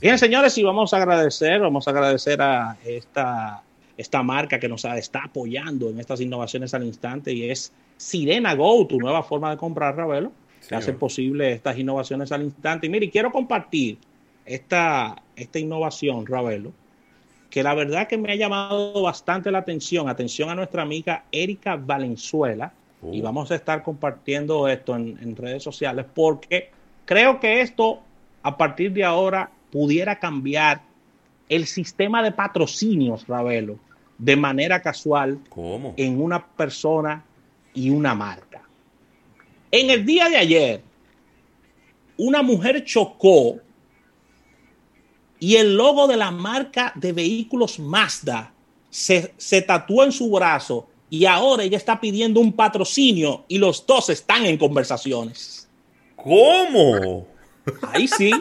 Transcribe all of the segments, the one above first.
Bien, señores, y vamos a agradecer, vamos a agradecer a esta, esta marca que nos está apoyando en estas innovaciones al instante y es Sirena Go, tu nueva forma de comprar, Ravelo, que hace posible estas innovaciones al instante. Y mire, quiero compartir esta, esta innovación, Ravelo, que la verdad que me ha llamado bastante la atención. Atención a nuestra amiga Erika Valenzuela. Y oh. vamos a estar compartiendo esto en, redes sociales porque creo que esto a partir de ahora pudiera cambiar el sistema de patrocinios, Ravelo, de manera casual en una persona y una marca. En el día de ayer, una mujer chocó y el logo de la marca de vehículos Mazda se, se tatuó en su brazo y ahora ella está pidiendo un patrocinio y los dos están en conversaciones. ¿Cómo? Ahí sí.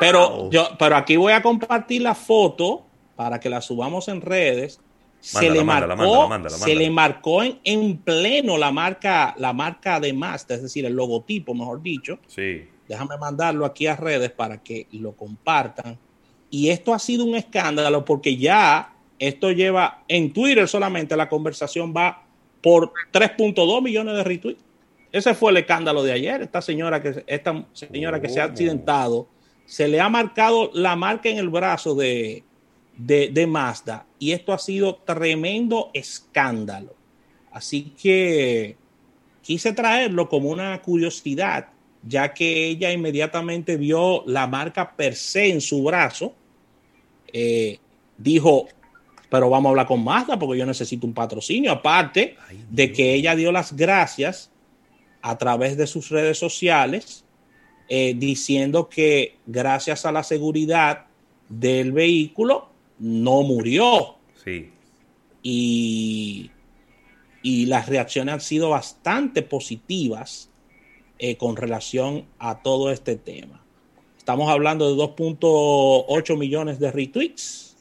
Pero, yo, pero aquí voy a compartir la foto para que la subamos en redes. se, le marcó, se le marcó en, en, pleno la marca, la marca de Mazda, es decir, el logotipo, mejor dicho. Sí. Déjame mandarlo aquí a redes para que lo compartan. Y esto ha sido un escándalo porque ya esto lleva en Twitter solamente la conversación va por 3.2 millones de retweets. Ese fue el escándalo de ayer. Esta señora que, esta señora que se ha accidentado, se le ha marcado la marca en el brazo de, de, de Mazda. Y esto ha sido tremendo escándalo. Así que quise traerlo como una curiosidad ya que ella inmediatamente vio la marca per se en su brazo, eh, dijo, pero vamos a hablar con Mazda porque yo necesito un patrocinio, aparte de que ella dio las gracias a través de sus redes sociales, eh, diciendo que gracias a la seguridad del vehículo no murió. Sí. Y, y las reacciones han sido bastante positivas eh, con relación a todo este tema. Estamos hablando de 2.8 millones de retweets.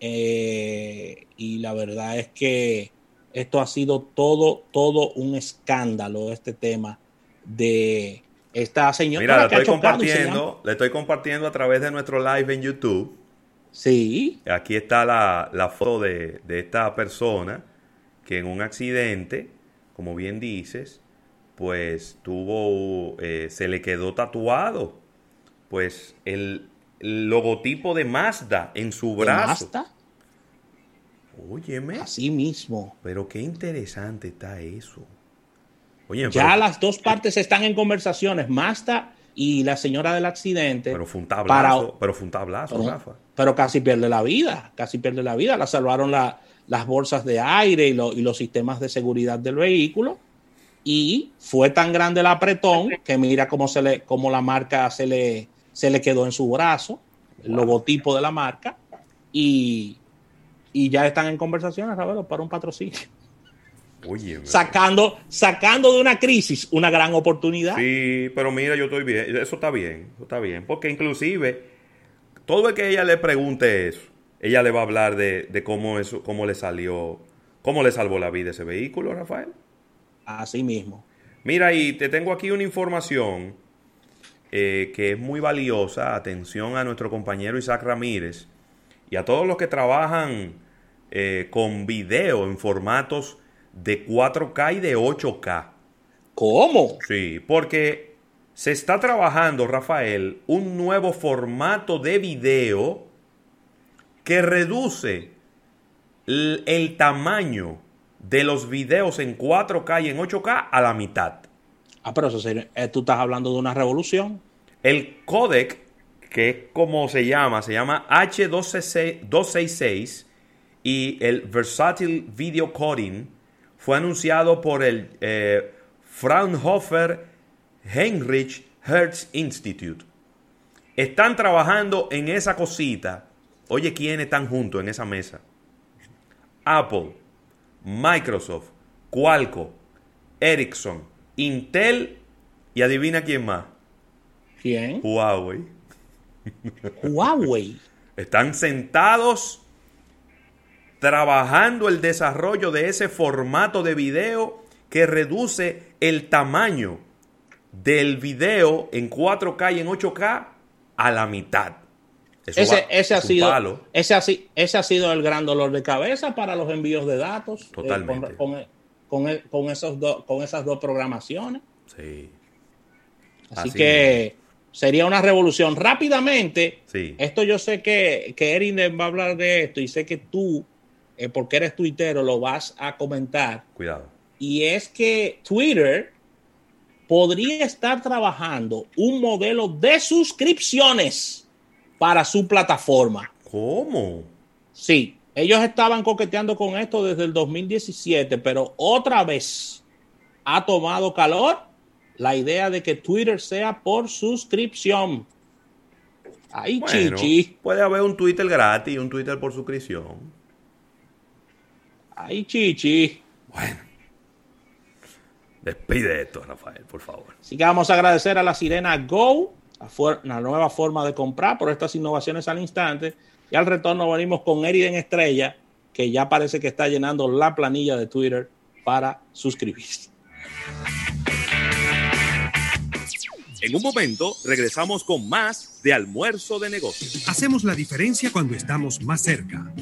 Eh, y la verdad es que esto ha sido todo, todo un escándalo, este tema de esta señora. Mira, estoy compartiendo, le estoy compartiendo a través de nuestro live en YouTube. Sí. Aquí está la, la foto de, de, esta persona que en un accidente, como bien dices, pues tuvo, eh, se le quedó tatuado, pues el, logotipo de Mazda en su brazo. ¿De Mazda? Óyeme. Así mismo. Pero qué interesante está eso. Oye, ya las dos partes están en conversaciones, Mazda y la señora del accidente. Pero fue un tablazo, pero fue un tablazo, pero, Rafa. Pero casi pierde la vida, casi pierde la vida. La salvaron las bolsas de aire y, y los sistemas de seguridad del vehículo y fue tan grande el apretón que mira cómo se le, cómo la marca se le, se le quedó en su brazo, el logotipo de la marca, y, y ya están en conversaciones, para un patrocinio. Oye, sacando, sacando de una crisis una gran oportunidad. Sí, pero mira, yo estoy bien, eso está bien, está bien, porque inclusive todo el que ella le pregunte eso, ella le va a hablar de, de cómo eso, cómo le salió, cómo le salvó la vida ese vehículo, Rafael. Así mismo. Mira, y te tengo aquí una información eh, que es muy valiosa. Atención a nuestro compañero Isaac Ramírez y a todos los que trabajan eh, con video en formatos de 4K y de 8K. ¿Cómo? Sí, porque se está trabajando, Rafael, un nuevo formato de video que reduce el tamaño de los videos en 4K y en 8K a la mitad. Ah, pero eso eh, tú estás hablando de una revolución. El codec, que es como se llama, se llama H266 y el Versatile Video Coding fue anunciado por el eh, Fraunhofer Heinrich Hertz Institute. Están trabajando en esa cosita. Oye, ¿quiénes están juntos en esa mesa? Apple, Microsoft, Qualcomm, Ericsson, Intel y adivina quién más. ¿Quién? Huawei. Huawei. Están sentados trabajando el desarrollo de ese formato de video que reduce el tamaño del video en 4K y en 8K a la mitad. ese, ese ha sido, ese, ha, ese ha sido el gran dolor de cabeza para los envíos de datos. Eh, Totalmente. con, con, esos con esas dos programaciones. Sí. Así, que sería una revolución. Rápidamente, esto yo sé que, que Erin va a hablar de esto y sé que tú, eh, porque eres tuitero, lo vas a comentar. Cuidado. Y es que Twitter podría estar trabajando un modelo de suscripciones para su plataforma. ¿Cómo? Sí, ellos estaban coqueteando con esto desde el 2017, pero otra vez ha tomado calor la idea de que Twitter sea por suscripción. Ay, chichi. Puede haber un Twitter gratis y un Twitter por suscripción. Ay, chichi. Bueno. Despide esto, Rafael, por favor. Así que vamos a agradecer a la Sirena Go, la nueva forma de comprar por estas innovaciones al instante. Y al retorno venimos con Eriden Estrella, que ya parece que está llenando la planilla de Twitter para suscribirse. En un momento regresamos con más de almuerzo de negocios. Hacemos la diferencia cuando estamos más cerca.